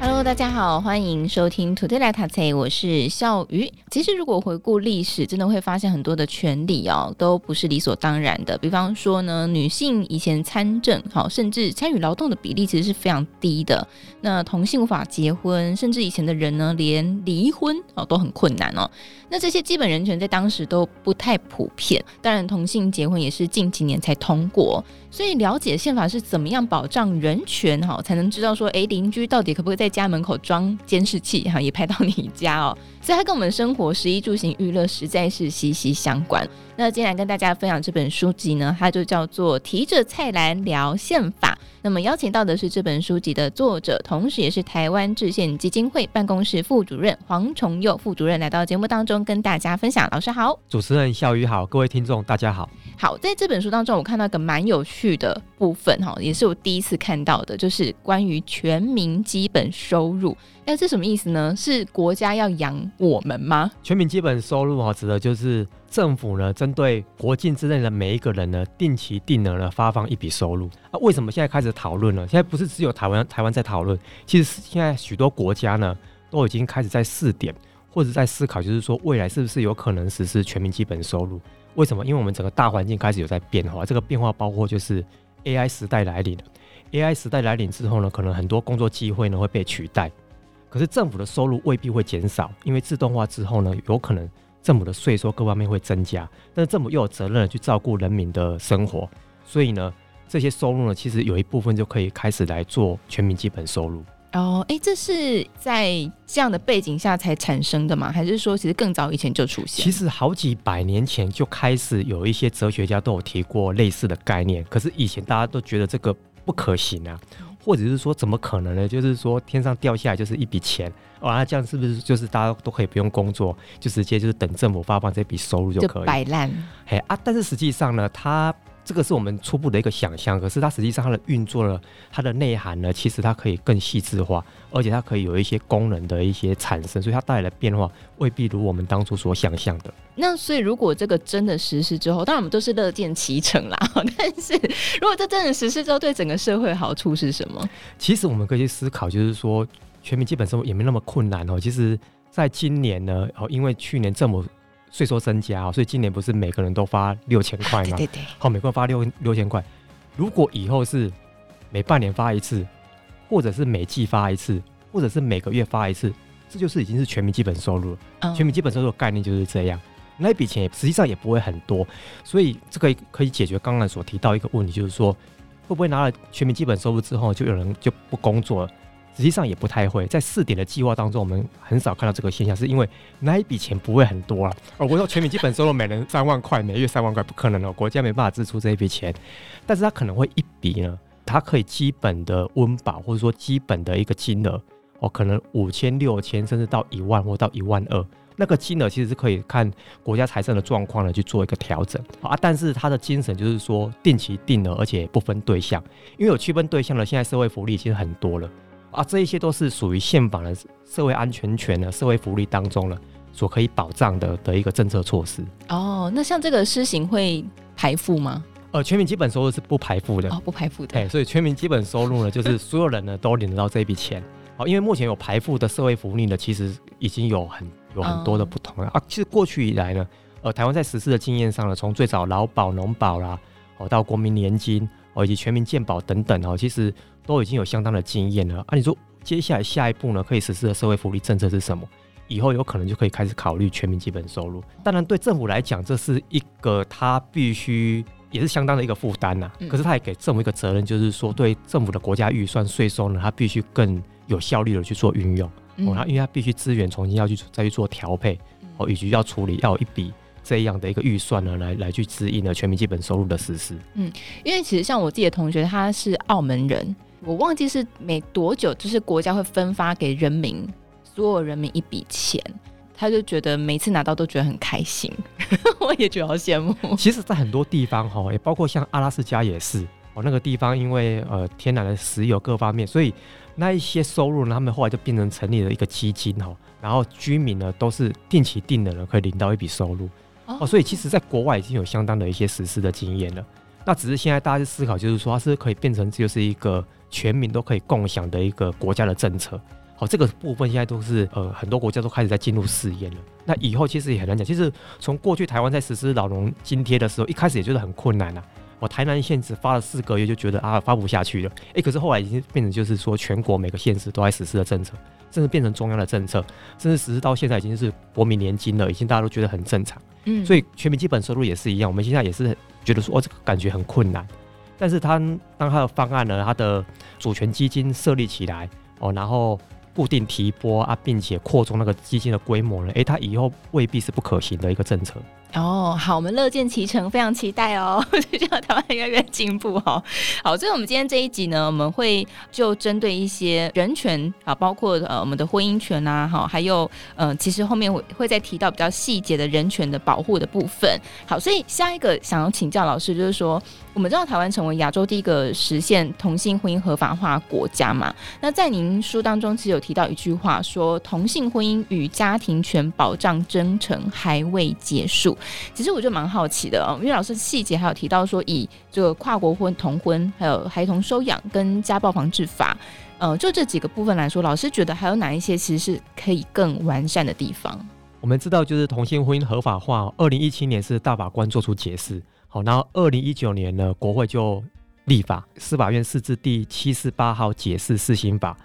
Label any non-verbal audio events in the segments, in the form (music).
Hello，大家好，欢迎收听 Today 来读册，我是笑鱼。其实，如果回顾历史，真的会发现很多的权利哦，都不是理所当然的。比方说呢，女性以前参政，好，甚至参与劳动的比例其实是非常低的。那同性无法结婚，甚至以前的人呢，连离婚哦都很困难哦。那这些基本人权在当时都不太普遍。当然，同性结婚也是近几年才通过。所以，了解宪法是怎么样保障人权，哈，才能知道说，诶，邻居到底可不可以在家门口装监视器，哈，也拍到你家哦。(laughs) 所以，它跟我们生活食衣住行娱乐实在是息息相关。那今天来跟大家分享这本书籍呢，它就叫做《提着菜篮聊宪法》。那么，邀请到的是这本书籍的作者，同时也是台湾制宪基金会办公室副主任黄崇佑副主任，来到节目当中跟大家分享。老师好，主持人笑鱼好，各位听众大家好。好，在这本书当中，我看到一个蛮有趣的部分哈，也是我第一次看到的，就是关于全民基本收入。那，这什么意思呢？是国家要养我们吗？全民基本收入哈，指的就是政府呢，针对国境之内的每一个人呢，定期定额呢发放一笔收入。啊，为什么现在开始讨论了？现在不是只有台湾台湾在讨论，其实现在许多国家呢，都已经开始在试点或者在思考，就是说未来是不是有可能实施全民基本收入。为什么？因为我们整个大环境开始有在变化，这个变化包括就是 AI 时代来临了。AI 时代来临之后呢，可能很多工作机会呢会被取代，可是政府的收入未必会减少，因为自动化之后呢，有可能政府的税收各方面会增加，但是政府又有责任去照顾人民的生活，所以呢，这些收入呢，其实有一部分就可以开始来做全民基本收入。哦，哎，这是在这样的背景下才产生的吗？还是说其实更早以前就出现？其实好几百年前就开始有一些哲学家都有提过类似的概念，可是以前大家都觉得这个不可行啊，或者是说怎么可能呢？就是说天上掉下来就是一笔钱，哇，那这样是不是就是大家都可以不用工作，就直接就是等政府发放这笔收入就可以？摆烂，嘿啊！但是实际上呢，它。这个是我们初步的一个想象，可是它实际上它的运作呢，它的内涵呢，其实它可以更细致化，而且它可以有一些功能的一些产生，所以它带来的变化未必如我们当初所想象的。那所以如果这个真的实施之后，当然我们都是乐见其成啦。(laughs) 但是如果这真的实施之后，对整个社会好处是什么？其实我们可以去思考，就是说全民基本生活也没那么困难哦。其实在今年呢，哦，因为去年政府。税收增加，所以今年不是每个人都发六千块吗？对对对。好，每个人发六六千块。如果以后是每半年发一次，或者是每季发一次，或者是每个月发一次，这就是已经是全民基本收入了。嗯。全民基本收入的概念就是这样。那一笔钱也实际上也不会很多，所以这个可以解决刚刚所提到一个问题，就是说会不会拿了全民基本收入之后，就有人就不工作了？实际上也不太会，在试点的计划当中，我们很少看到这个现象，是因为那一笔钱不会很多啊。哦我说全民基本收入每人三万块，每月三万块，不可能哦，国家没办法支出这一笔钱。但是它可能会一笔呢，它可以基本的温饱，或者说基本的一个金额哦，可能五千、六千，甚至到一万或到一万二，那个金额其实是可以看国家财政的状况呢去做一个调整啊。但是它的精神就是说定期定额，而且不分对象，因为有区分对象的，现在社会福利已经很多了。啊，这一些都是属于宪法的社会安全权的社会福利当中了，所可以保障的的一个政策措施。哦，那像这个施行会排付吗？呃，全民基本收入是不排付的。哦，不排付的。对，所以全民基本收入呢，就是所有人呢都领得到这一笔钱。好，因为目前有排付的社会福利呢，其实已经有很有很多的不同了。哦、啊。其实过去以来呢，呃，台湾在实施的经验上呢，从最早劳保、农保啦，哦，到国民年金，哦，以及全民健保等等，哦，其实。都已经有相当的经验了啊！你说接下来下一步呢，可以实施的社会福利政策是什么？以后有可能就可以开始考虑全民基本收入。当然，对政府来讲，这是一个他必须也是相当的一个负担呐。可是他也给政府一个责任，就是说对政府的国家预算税收呢，他必须更有效率的去做运用。哦，他因为他必须资源重新要去再去做调配哦，以及要处理要有一笔。这样的一个预算呢，来来去指引了全民基本收入的实施。嗯，因为其实像我自己的同学，他是澳门人，我忘记是每多久，就是国家会分发给人民所有人民一笔钱，他就觉得每次拿到都觉得很开心，(laughs) 我也觉得好羡慕。其实，在很多地方哈，也包括像阿拉斯加也是哦，那个地方因为呃天然的石油各方面，所以那一些收入呢，他们后来就变成成立了一个基金哈，然后居民呢都是定期定额的可以领到一笔收入哦，所以其实在国外已经有相当的一些实施的经验了。那只是现在大家去思考，就是说它是可以变成就是一个全民都可以共享的一个国家的政策。好，这个部分现在都是呃很多国家都开始在进入试验了。那以后其实也很难讲。其实从过去台湾在实施老农津贴的时候，一开始也觉得很困难呐、啊。我台南县只发了四个月，就觉得啊发不下去了。哎，可是后来已经变成就是说全国每个县市都在实施的政策，甚至变成中央的政策，甚至实施到现在已经是国民年金了，已经大家都觉得很正常。嗯，所以全民基本收入也是一样。我们现在也是觉得说哦，这个感觉很困难。但是他当他的方案呢，他的主权基金设立起来哦，然后。固定提拨啊，并且扩充那个基金的规模呢？诶，他以后未必是不可行的一个政策。哦，好，我们乐见其成，非常期待哦，(laughs) 就像台湾越来越进步哦。好，所以我们今天这一集呢，我们会就针对一些人权啊，包括呃我们的婚姻权啊，好，还有呃，其实后面会会再提到比较细节的人权的保护的部分。好，所以下一个想要请教老师，就是说。我们知道台湾成为亚洲第一个实现同性婚姻合法化国家嘛？那在您书当中其实有提到一句话，说同性婚姻与家庭权保障征程还未结束。其实我就蛮好奇的哦，因为老师细节还有提到说，以这个跨国婚、同婚，还有孩童收养跟家暴防治法，呃，就这几个部分来说，老师觉得还有哪一些其实是可以更完善的地方？我们知道，就是同性婚姻合法化，二零一七年是大法官做出解释。好，然后二零一九年呢，国会就立法，司法院释字第七十八号解释施行法。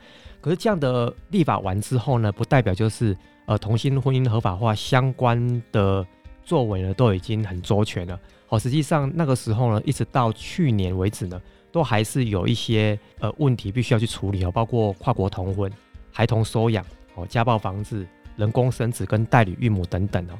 可是这样的立法完之后呢，不代表就是呃同性婚姻合法化相关的作为呢都已经很周全了。好，实际上那个时候呢，一直到去年为止呢，都还是有一些呃问题必须要去处理哦，包括跨国同婚、孩童收养、哦家暴防治、人工生殖跟代理孕母等等哦。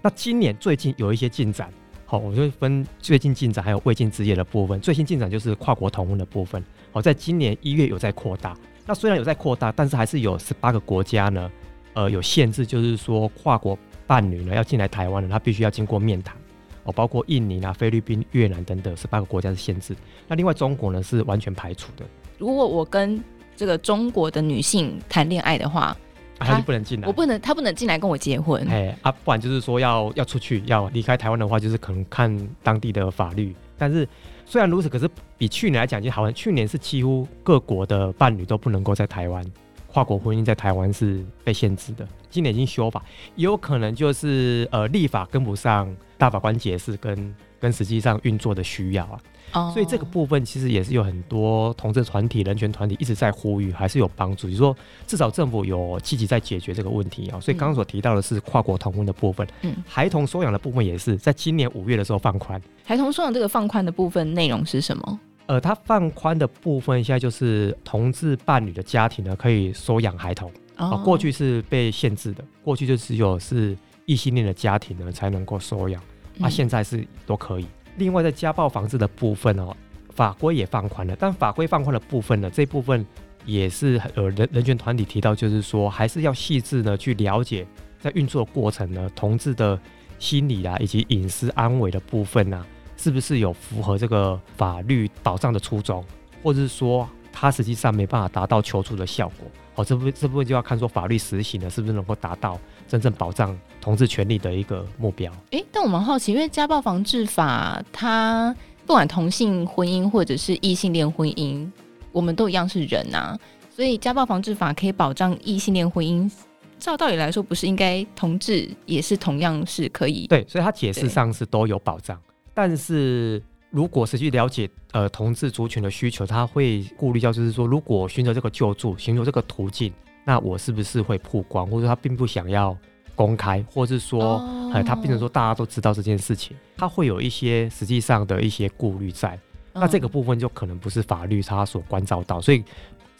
那今年最近有一些进展。好，我就分最近进展还有未尽职业的部分。最新进展就是跨国同婚的部分。好，在今年一月有在扩大。那虽然有在扩大，但是还是有十八个国家呢，呃，有限制，就是说跨国伴侣呢要进来台湾呢，他必须要经过面谈。哦，包括印尼啊、菲律宾、越南等等十八个国家是限制。那另外中国呢是完全排除的。如果我跟这个中国的女性谈恋爱的话，他就不能进来，我不能，他不能进来跟我结婚。哎啊，不然就是说要要出去，要离开台湾的话，就是可能看当地的法律。但是虽然如此，可是比去年来讲已经好了。去年是几乎各国的伴侣都不能够在台湾跨国婚姻，在台湾是被限制的。今年已经修法，也有可能就是呃立法跟不上大法官解释跟跟实际上运作的需要啊。Oh. 所以这个部分其实也是有很多同志团体、人权团体一直在呼吁，还是有帮助。就是说，至少政府有积极在解决这个问题啊。所以刚刚所提到的是跨国同婚的部分，嗯，孩童收养的部分也是在今年五月的时候放宽。孩童收养这个放宽的部分内容是什么？呃，它放宽的部分现在就是同志伴侣的家庭呢可以收养孩童啊。Oh. 过去是被限制的，过去就只有是异性恋的家庭呢才能够收养，啊，现在是都可以。另外，在家暴防治的部分哦，法规也放宽了。但法规放宽的部分呢，这部分也是呃人人权团体提到，就是说还是要细致的去了解，在运作过程呢，同志的心理啊，以及隐私安危的部分呢、啊，是不是有符合这个法律保障的初衷，或者是说它实际上没办法达到求助的效果？好，这部这部分就要看说法律实行呢，是不是能够达到真正保障同志权利的一个目标。诶，但我蛮好奇，因为家暴防治法，它不管同性婚姻或者是异性恋婚姻，我们都一样是人呐、啊，所以家暴防治法可以保障异性恋婚姻，照道理来说，不是应该同志也是同样是可以？对，所以它解释上是都有保障，但是如果实际了解呃同志族群的需求，他会顾虑到就是说，如果寻求这个救助，寻求这个途径。那我是不是会曝光，或者他并不想要公开，或是说，哎、oh. 嗯，他变成说大家都知道这件事情，他会有一些实际上的一些顾虑在。Oh. 那这个部分就可能不是法律他所关照到，所以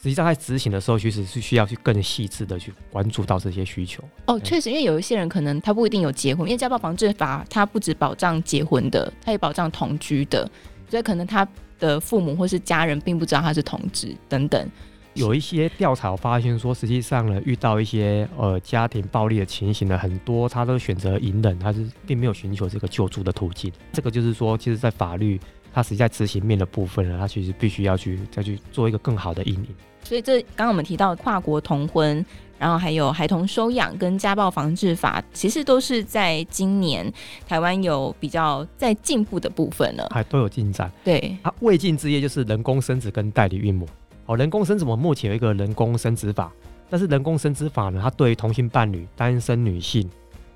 实际上在执行的时候，其实是需要去更细致的去关注到这些需求。哦，确实，因为有一些人可能他不一定有结婚，因为家暴防治法它不只保障结婚的，它也保障同居的，所以可能他的父母或是家人并不知道他是同志等等。有一些调查发现说，实际上呢，遇到一些呃家庭暴力的情形呢，很多他都选择隐忍，他是并没有寻求这个救助的途径。这个就是说，其实，在法律他实际在执行面的部分呢，他其实必须要去再去做一个更好的因应。所以这刚刚我们提到跨国同婚，然后还有孩童收养跟家暴防治法，其实都是在今年台湾有比较在进步的部分了，还都有进展。对，啊，未尽之业就是人工生殖跟代理孕母。哦，人工生殖我们目前有一个人工生殖法，但是人工生殖法呢，它对于同性伴侣、单身女性，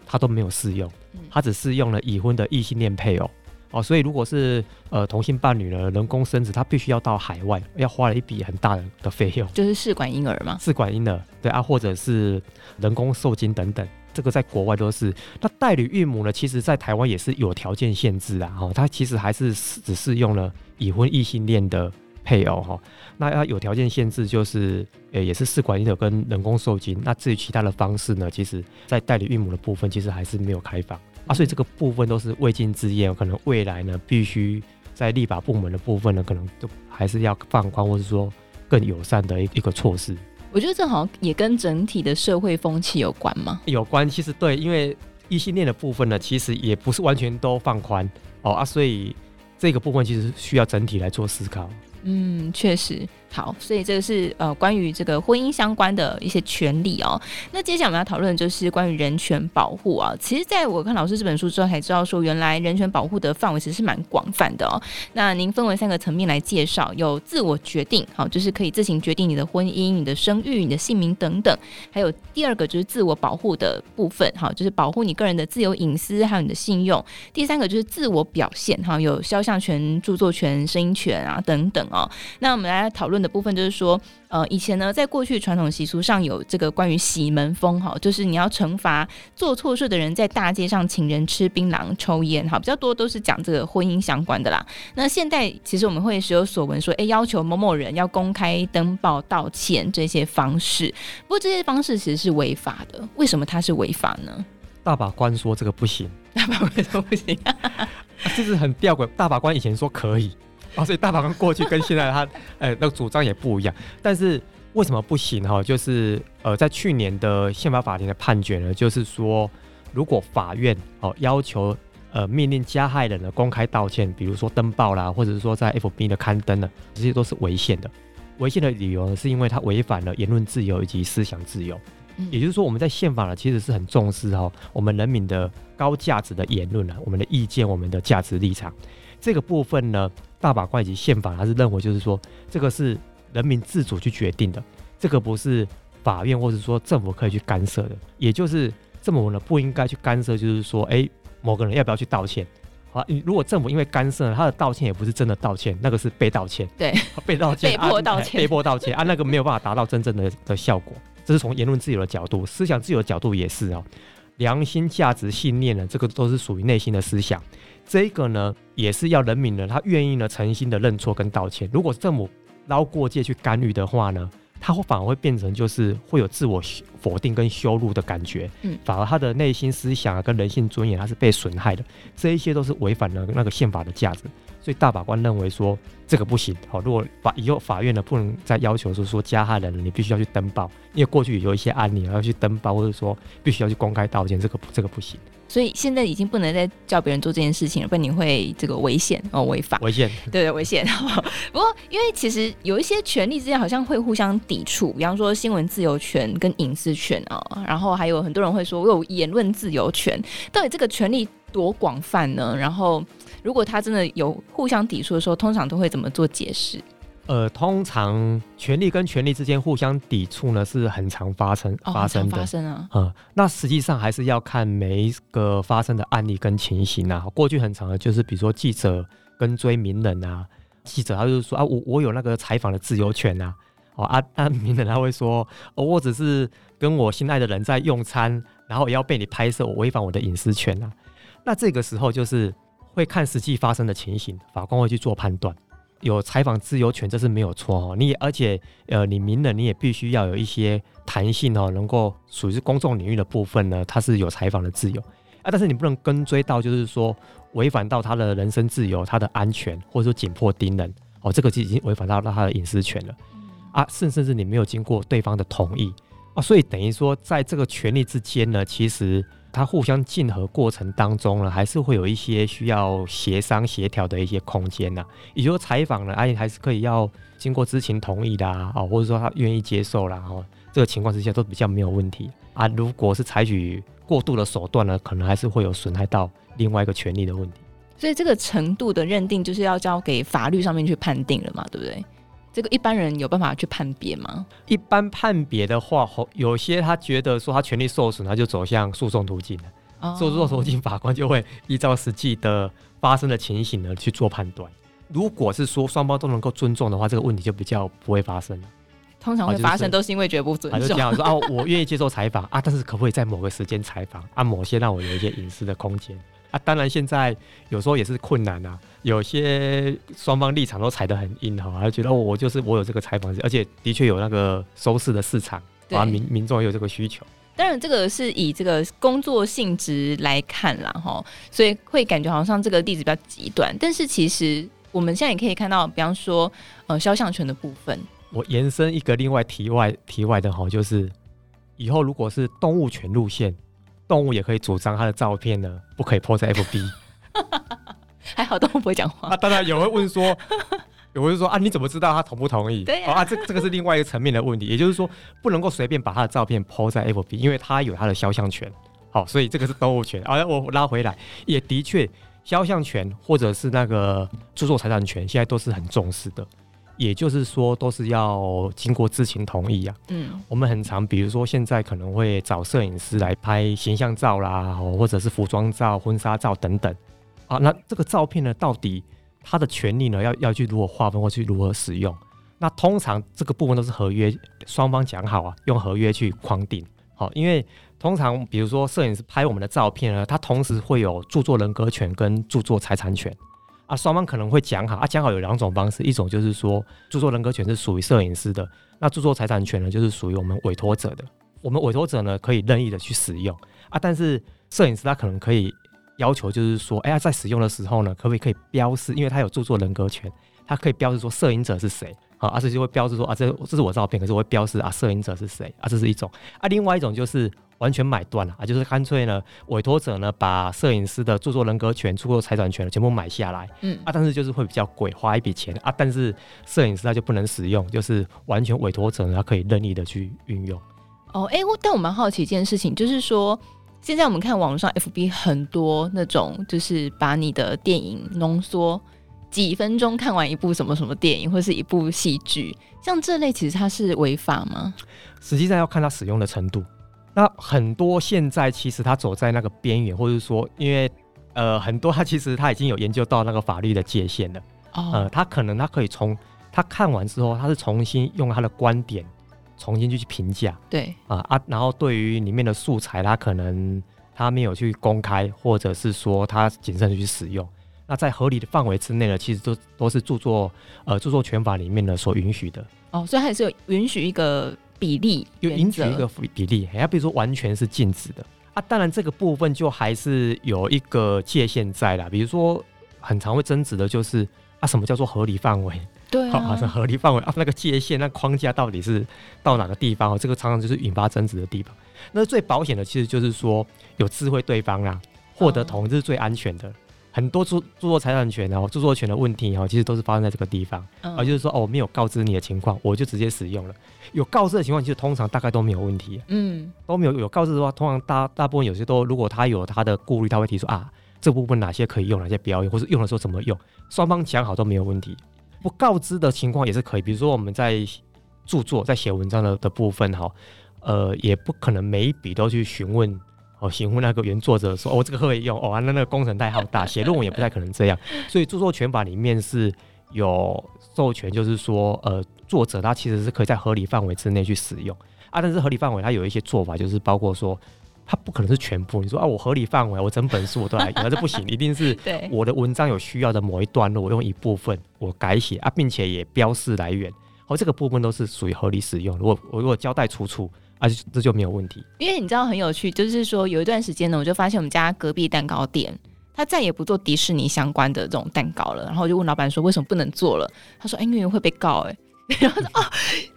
它都没有适用，它只适用了已婚的异性恋配偶。哦，所以如果是呃同性伴侣呢，人工生殖，他必须要到海外，要花了一笔很大的的费用，就是试管婴儿嘛。试管婴儿，对啊，或者是人工受精等等，这个在国外都是。那代理孕母呢，其实在台湾也是有条件限制啊，哈，它其实还是只适用了已婚异性恋的配偶哈。那它有条件限制，就是呃也是试管婴儿跟人工受精。那至于其他的方式呢，其实在代理孕母的部分，其实还是没有开放。啊，所以这个部分都是未尽之业，可能未来呢，必须在立法部门的部分呢，可能都还是要放宽，或者说更友善的一一个措施。我觉得这好像也跟整体的社会风气有关吗？有关，其实对，因为异性恋的部分呢，其实也不是完全都放宽哦啊，所以这个部分其实需要整体来做思考。嗯，确实。好，所以这个是呃关于这个婚姻相关的一些权利哦。那接下来我们要讨论的就是关于人权保护啊。其实，在我看老师这本书之后，才知道说原来人权保护的范围其实是蛮广泛的哦。那您分为三个层面来介绍，有自我决定，好，就是可以自行决定你的婚姻、你的生育、你的姓名等等。还有第二个就是自我保护的部分，好，就是保护你个人的自由隐私还有你的信用。第三个就是自我表现，哈，有肖像权、著作权、声音权啊等等哦。那我们来讨论的部分就是说，呃，以前呢，在过去传统习俗上有这个关于洗门风哈，就是你要惩罚做错事的人，在大街上请人吃槟榔、抽烟，哈，比较多都是讲这个婚姻相关的啦。那现代其实我们会时有所闻说，哎，要求某某人要公开登报道歉这些方式，不过这些方式其实是违法的。为什么它是违法呢？大法官说这个不行，大法官说不行，(laughs) 啊，这是很吊诡。大法官以前说可以。哦，所以大法官过去跟现在他呃 (laughs) 那个主张也不一样，但是为什么不行哈？就是呃在去年的宪法法庭的判决呢，就是说如果法院哦要求呃命令加害人呢公开道歉，比如说登报啦，或者是说在 FB 的刊登呢，这些都是违宪的。违宪的理由呢，是因为它违反了言论自由以及思想自由。也就是说，我们在宪法呢其实是很重视哈我们人民的高价值的言论啊，我们的意见，我们的价值立场。这个部分呢，大法官以及宪法，他是认为就是说，这个是人民自主去决定的，这个不是法院或者说政府可以去干涉的。也就是政府呢不应该去干涉，就是说，哎，某个人要不要去道歉？好，如果政府因为干涉了，他的道歉也不是真的道歉，那个是被道歉，对，(laughs) 被道歉，被迫道歉，被迫道歉啊，那个没有办法达到真正的的效果。这是从言论自由的角度，思想自由的角度也是哦。良心、价值、信念呢，这个都是属于内心的思想。这个呢，也是要人民呢，他愿意呢，诚心的认错跟道歉。如果政府捞过界去干预的话呢，他会反而会变成就是会有自我否定跟羞辱的感觉。嗯，反而他的内心思想啊，跟人性尊严，他是被损害的。这一些都是违反了那个宪法的价值。所以大法官认为说这个不行。好，如果法以后法院呢不能再要求说说加害人你必须要去登报，因为过去有一些案例要去登报，或者说必须要去公开道歉，这个这个不行。所以现在已经不能再叫别人做这件事情了，不然你会这个危险哦，违法。危险，对 (laughs) 对，违宪。(laughs) 不过，因为其实有一些权利之间好像会互相抵触，比方说新闻自由权跟隐私权啊，然后还有很多人会说我有言论自由权，到底这个权利多广泛呢？然后，如果他真的有互相抵触的时候，通常都会怎么做解释？呃，通常权力跟权力之间互相抵触呢，是很常发生、哦、发生的。发生啊，嗯，那实际上还是要看每一个发生的案例跟情形啊。过去很长的就是，比如说记者跟追名人啊，记者他就是说啊，我我有那个采访的自由权啊，哦啊，那 (laughs) 名人他会说，哦，我只是跟我心爱的人在用餐，然后也要被你拍摄，我违反我的隐私权啊。那这个时候就是会看实际发生的情形，法官会去做判断。有采访自由权，这是没有错哦。你也而且呃，你名人你也必须要有一些弹性哦，能够属于公众领域的部分呢，它是有采访的自由啊。但是你不能跟追到，就是说违反到他的人身自由、他的安全，或者说紧迫盯人哦，这个就已经违反到他的隐私权了啊。甚甚至你没有经过对方的同意啊，所以等于说在这个权利之间呢，其实它互相竞合过程当中呢，还是会有一些需要协商协调的一些空间呐。也就是采访呢，哎，还是可以要经过知情同意的啊，或者说他愿意接受啦，哦，这个情况之下都比较没有问题啊。如果是采取过度的手段呢，可能还是会有损害到另外一个权利的问题。所以这个程度的认定，就是要交给法律上面去判定了嘛，对不对？这个一般人有办法去判别吗？一般判别的话，有些他觉得说他权利受损，他就走向诉讼途径了。诉讼途径，法官就会依照实际的发生的情形呢去做判断。如果是说双方都能够尊重的话，这个问题就比较不会发生了。通常会发生都是因为绝不尊重。就这样说啊，我愿意接受采访啊，但是可不可以在某个时间采访啊？某些让我有一些隐私的空间。啊，当然现在有时候也是困难啊，有些双方立场都踩得很硬哈，还觉得我就是我有这个采访，而且的确有那个收视的市场，啊民民众也有这个需求。当然这个是以这个工作性质来看啦哈，所以会感觉好像这个例子比较极端，但是其实我们现在也可以看到，比方说呃肖像权的部分，我延伸一个另外题外题外的哈，就是以后如果是动物权路线。动物也可以主张它的照片呢，不可以 po 在 FB。(laughs) 还好动物不会讲话。啊，当然有人会问说，(laughs) 有人说啊，你怎么知道他同不同意？对啊，啊，这这个是另外一个层面的问题，也就是说，不能够随便把他的照片 po 在 FB，因为他有他的肖像权。好，所以这个是动物权。啊，我拉回来，也的确，肖像权或者是那个著作财产权，现在都是很重视的。也就是说，都是要经过知情同意啊。嗯，我们很常，比如说现在可能会找摄影师来拍形象照啦，或者是服装照、婚纱照等等啊。那这个照片呢，到底他的权利呢，要要去如何划分或去如何使用？那通常这个部分都是合约双方讲好啊，用合约去框定。好，因为通常比如说摄影师拍我们的照片呢，他同时会有著作人格权跟著作财产权。啊，双方可能会讲好啊，讲好有两种方式，一种就是说著作人格权是属于摄影师的，那著作财产权呢就是属于我们委托者的。我们委托者呢可以任意的去使用啊，但是摄影师他可能可以要求就是说，哎呀，在使用的时候呢，可不可以可以标示，因为他有著作人格权，他可以标示说摄影者是谁啊，而且就会标示说啊，这这是我照片，可是我会标示啊，摄影者是谁啊，这是一种啊，另外一种就是。完全买断了啊，就是干脆呢，委托者呢把摄影师的著作人格权、著作财产权全部买下来，嗯啊，但是就是会比较贵，花一笔钱啊，但是摄影师他就不能使用，就是完全委托者呢他可以任意的去运用。哦，哎、欸，但我蛮好奇一件事情，就是说现在我们看网络上 FB 很多那种，就是把你的电影浓缩几分钟看完一部什么什么电影，或是一部戏剧，像这类其实它是违法吗？实际上要看它使用的程度。那很多现在其实他走在那个边缘，或者说，因为呃很多他其实他已经有研究到那个法律的界限了。哦。呃，他可能他可以从他看完之后，他是重新用他的观点重新去去评价。对。啊啊，然后对于里面的素材，他可能他没有去公开，或者是说他谨慎的去使用。那在合理的范围之内呢，其实都都是著作呃著作权法里面呢所允许的。哦，所以还是有允许一个。比例有允许一个比例，还要比如说完全是禁止的啊。当然这个部分就还是有一个界限在啦。比如说很常会争执的就是啊，什么叫做合理范围？对啊，(laughs) 好，是合理范围啊，那个界限、那框架到底是到哪个地方？这个常常就是引发争执的地方。那最保险的其实就是说有智慧对方啊，获得同意是最安全的。很多著著作财产权哦，著作权的问题哦，其实都是发生在这个地方，而、嗯、就是说哦，我没有告知你的情况，我就直接使用了。有告知的情况，其实通常大概都没有问题。嗯，都没有有告知的话，通常大大部分有些都，如果他有他的顾虑，他会提出啊，这部分哪些可以用，哪些不要用，或是用的时候怎么用，双方讲好都没有问题。不告知的情况也是可以，比如说我们在著作在写文章的的部分哈，呃，也不可能每一笔都去询问。哦，询问那个原作者说：“哦，这个可以用哦，那那个工程太浩大，写论文也不太可能这样。所以著作权法里面是有授权，就是说，呃，作者他其实是可以在合理范围之内去使用啊。但是合理范围他有一些做法，就是包括说，它不可能是全部。你说啊，我合理范围，我整本书我都来用，那这不行，一定是 (laughs) 我的文章有需要的某一段落，我用一部分我改写啊，并且也标示来源，哦，这个部分都是属于合理使用。如果我如果交代出处。”啊，这就没有问题。因为你知道很有趣，就是说有一段时间呢，我就发现我们家隔壁蛋糕店，他再也不做迪士尼相关的这种蛋糕了。然后我就问老板说，为什么不能做了？他说，哎，因为会被告。哎，(laughs) 然后说，哦，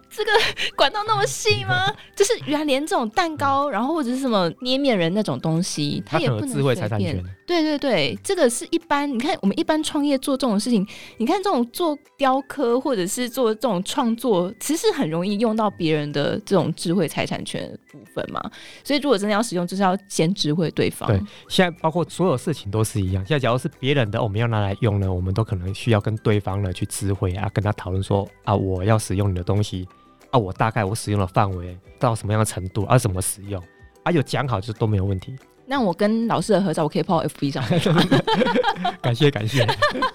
这个管道那么细吗？就是原来连这种蛋糕，然后或者是什么捏面人那种东西，他也不能智慧财产权。对对对，这个是一般。你看我们一般创业做这种事情，你看这种做雕刻或者是做这种创作，其实很容易用到别人的这种智慧财产权部分嘛。所以如果真的要使用，就是要先知会对方。对，现在包括所有事情都是一样。现在假如是别人的，我们要拿来用呢，我们都可能需要跟对方呢去知会啊，跟他讨论说啊，我要使用你的东西。啊，我大概我使用的范围到什么样的程度，啊，怎么使用，啊，有讲好就都没有问题。那我跟老师的合照，我可以 po FB 上面。(laughs) 感谢感谢。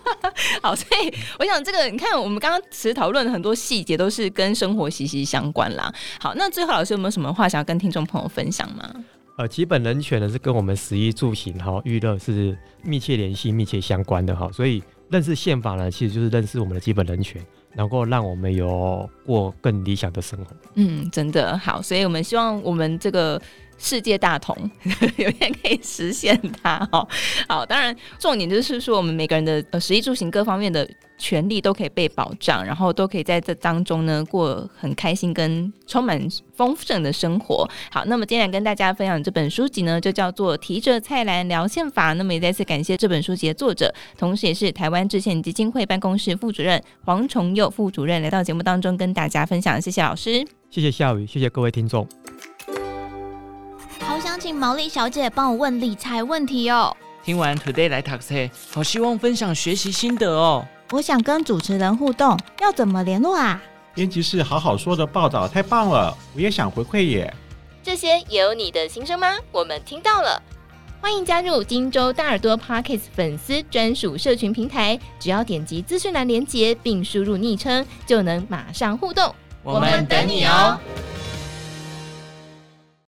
(laughs) 好，所以我想这个，你看我们刚刚其实讨论很多细节，都是跟生活息息相关啦。好，那最后老师有没有什么话想要跟听众朋友分享吗？呃，基本人权呢是跟我们食衣住行哈娱乐是密切联系、密切相关的哈，所以认识宪法呢，其实就是认识我们的基本人权。能够让我们有过更理想的生活。嗯，真的好，所以我们希望我们这个。世界大同，(laughs) 有一天可以实现它哦。好，当然重点就是说，我们每个人的呃，食衣住行各方面的权利都可以被保障，然后都可以在这当中呢过很开心跟充满丰盛的生活。好，那么今天来跟大家分享这本书籍呢，就叫做《提着菜篮聊宪法》。那么也再次感谢这本书籍的作者，同时也是台湾制宪基金会办公室副主任黄崇佑副主任来到节目当中跟大家分享。谢谢老师，谢谢夏雨，谢谢各位听众。好想请毛利小姐帮我问理财问题哦。听完 Today 来读册，好希望分享学习心得哦。我想跟主持人互动，要怎么联络啊？编辑室好好说的报道太棒了，我也想回馈耶。这些也有你的心声吗？我们听到了，欢迎加入金州大耳朵 Podcast 粉丝专属社群平台，只要点击资讯栏连结并输入昵称，就能马上互动。我们等你哦。